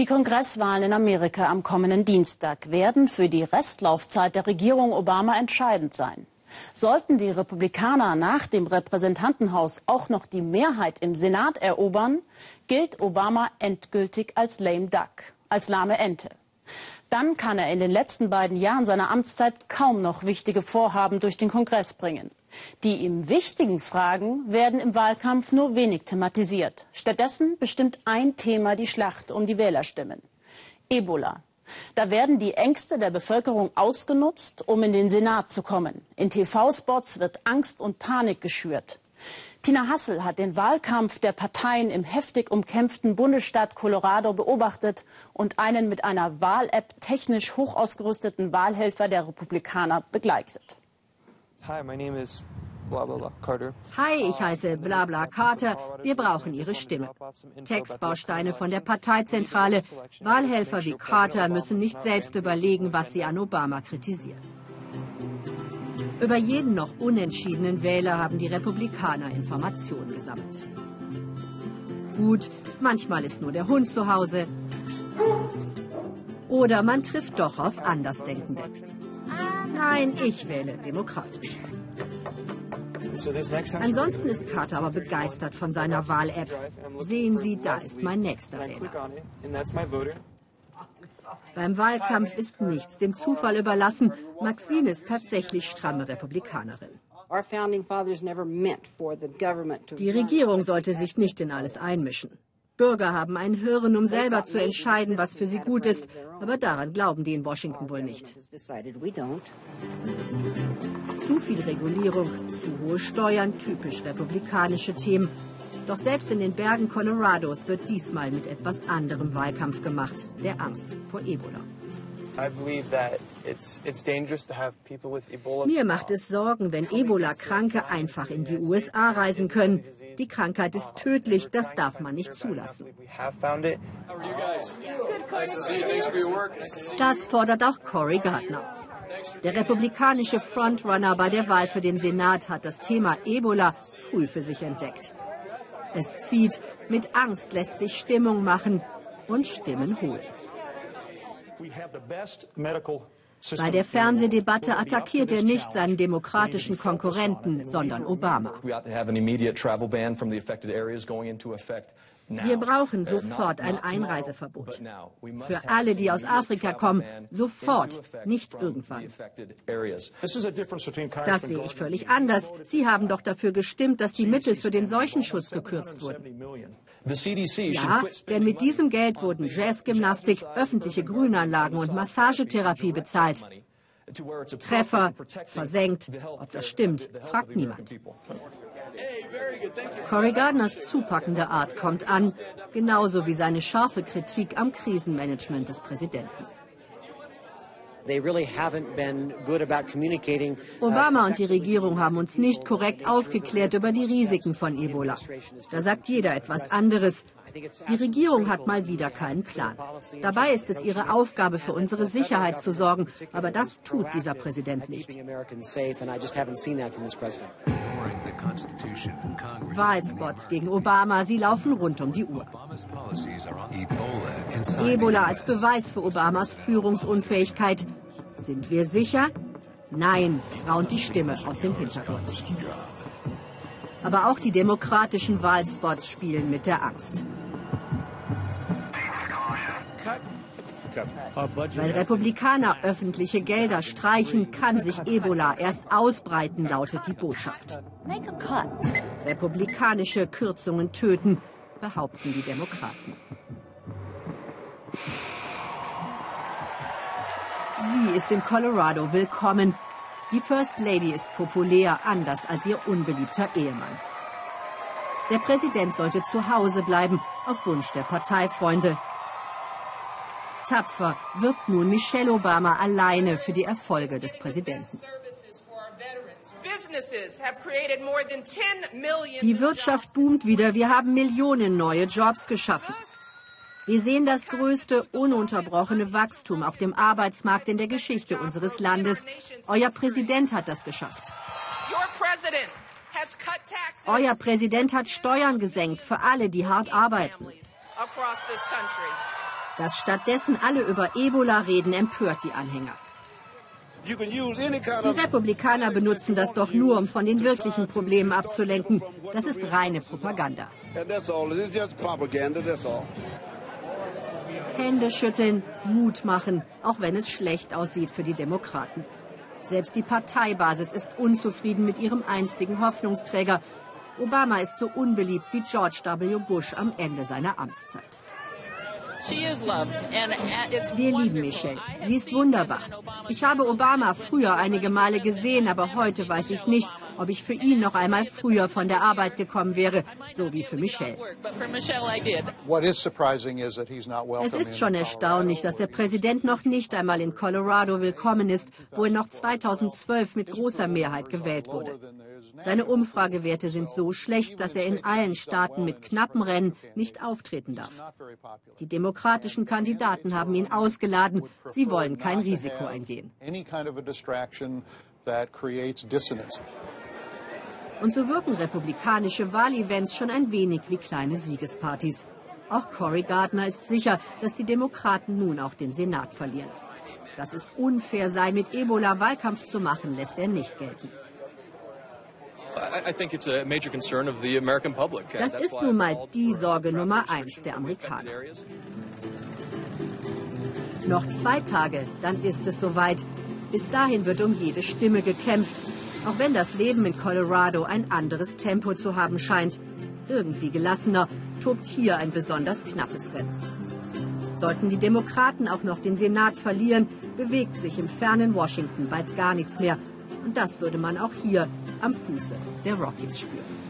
Die Kongresswahlen in Amerika am kommenden Dienstag werden für die Restlaufzeit der Regierung Obama entscheidend sein. Sollten die Republikaner nach dem Repräsentantenhaus auch noch die Mehrheit im Senat erobern, gilt Obama endgültig als lame duck, als lahme Ente. Dann kann er in den letzten beiden Jahren seiner Amtszeit kaum noch wichtige Vorhaben durch den Kongress bringen. Die ihm wichtigen Fragen werden im Wahlkampf nur wenig thematisiert. Stattdessen bestimmt ein Thema die Schlacht um die Wählerstimmen. Ebola. Da werden die Ängste der Bevölkerung ausgenutzt, um in den Senat zu kommen. In TV-Spots wird Angst und Panik geschürt. Tina Hassel hat den Wahlkampf der Parteien im heftig umkämpften Bundesstaat Colorado beobachtet und einen mit einer Wahl-App technisch hoch ausgerüsteten Wahlhelfer der Republikaner begleitet. Hi, my name is blah, blah, blah, Carter. Hi, ich heiße Blabla Carter. Wir brauchen Ihre Stimme. Textbausteine von der Parteizentrale. Wahlhelfer wie Carter müssen nicht selbst überlegen, was sie an Obama kritisieren. Über jeden noch unentschiedenen Wähler haben die Republikaner Informationen gesammelt. Gut, manchmal ist nur der Hund zu Hause. Oder man trifft doch auf Andersdenkende. Nein, ich wähle demokratisch. Ansonsten ist Carter aber begeistert von seiner Wahl-App. Sehen Sie, da ist mein nächster Wähler. Beim Wahlkampf ist nichts dem Zufall überlassen. Maxine ist tatsächlich stramme Republikanerin. Die Regierung sollte sich nicht in alles einmischen. Bürger haben ein Hirn, um selber zu entscheiden, was für sie gut ist. Aber daran glauben die in Washington wohl nicht. Zu viel Regulierung, zu hohe Steuern, typisch republikanische Themen. Doch selbst in den Bergen Colorados wird diesmal mit etwas anderem Wahlkampf gemacht, der Angst vor Ebola. Mir macht es Sorgen, wenn Ebola-Kranke einfach in die USA reisen können. Die Krankheit ist tödlich, das darf man nicht zulassen. Das fordert auch Cory Gardner. Der republikanische Frontrunner bei der Wahl für den Senat hat das Thema Ebola früh für sich entdeckt. Es zieht, mit Angst lässt sich Stimmung machen und Stimmen holen. Bei der Fernsehdebatte attackiert er nicht seinen demokratischen Konkurrenten, sondern Obama. Wir brauchen sofort ein Einreiseverbot. Für alle, die aus Afrika kommen, sofort, nicht irgendwann. Das sehe ich völlig anders. Sie haben doch dafür gestimmt, dass die Mittel für den Seuchenschutz gekürzt wurden. Ja, denn mit diesem Geld wurden Jazzgymnastik, öffentliche Grünanlagen und Massagetherapie bezahlt. Treffer, versenkt. Ob das stimmt, fragt niemand. Cory Gardners zupackende Art kommt an, genauso wie seine scharfe Kritik am Krisenmanagement des Präsidenten. Obama und die Regierung haben uns nicht korrekt aufgeklärt über die Risiken von Ebola. Da sagt jeder etwas anderes. Die Regierung hat mal wieder keinen Plan. Dabei ist es ihre Aufgabe, für unsere Sicherheit zu sorgen. Aber das tut dieser Präsident nicht. Wahlspots gegen Obama, sie laufen rund um die Uhr. Ebola als Beweis für Obamas Führungsunfähigkeit. Sind wir sicher? Nein, raunt die Stimme aus dem Hintergrund. Aber auch die demokratischen Wahlspots spielen mit der Angst. Weil Republikaner öffentliche Gelder streichen, kann sich Ebola erst ausbreiten, lautet die Botschaft. Republikanische Kürzungen töten, behaupten die Demokraten. Sie ist in Colorado willkommen. Die First Lady ist populär, anders als ihr unbeliebter Ehemann. Der Präsident sollte zu Hause bleiben, auf Wunsch der Parteifreunde. Tapfer wirbt nun Michelle Obama alleine für die Erfolge des Präsidenten. Die Wirtschaft boomt wieder. Wir haben Millionen neue Jobs geschaffen. Wir sehen das größte ununterbrochene Wachstum auf dem Arbeitsmarkt in der Geschichte unseres Landes. Euer Präsident hat das geschafft. Euer Präsident hat Steuern gesenkt für alle, die hart arbeiten. Dass stattdessen alle über Ebola reden, empört die Anhänger. Die Republikaner benutzen das doch nur, um von den wirklichen Problemen abzulenken. Das ist reine Propaganda. Hände schütteln, Mut machen, auch wenn es schlecht aussieht für die Demokraten. Selbst die Parteibasis ist unzufrieden mit ihrem einstigen Hoffnungsträger. Obama ist so unbeliebt wie George W. Bush am Ende seiner Amtszeit. Wir lieben Michelle. Sie ist wunderbar. Ich habe Obama früher einige Male gesehen, aber heute weiß ich nicht, ob ich für ihn noch einmal früher von der Arbeit gekommen wäre, so wie für Michelle. Es ist schon erstaunlich, dass der Präsident noch nicht einmal in Colorado willkommen ist, wo er noch 2012 mit großer Mehrheit gewählt wurde. Seine Umfragewerte sind so schlecht, dass er in allen Staaten mit knappen Rennen nicht auftreten darf. Die demokratischen Kandidaten haben ihn ausgeladen. Sie wollen kein Risiko eingehen. Und so wirken republikanische Wahlevents schon ein wenig wie kleine Siegespartys. Auch Cory Gardner ist sicher, dass die Demokraten nun auch den Senat verlieren. Dass es unfair sei, mit Ebola Wahlkampf zu machen, lässt er nicht gelten. Das ist nun mal die Sorge Nummer eins der Amerikaner. Noch zwei Tage, dann ist es soweit. Bis dahin wird um jede Stimme gekämpft, auch wenn das Leben in Colorado ein anderes Tempo zu haben scheint. Irgendwie gelassener tobt hier ein besonders knappes Rennen. Sollten die Demokraten auch noch den Senat verlieren, bewegt sich im fernen Washington bald gar nichts mehr. Und das würde man auch hier am Fuße der Rockies spüren.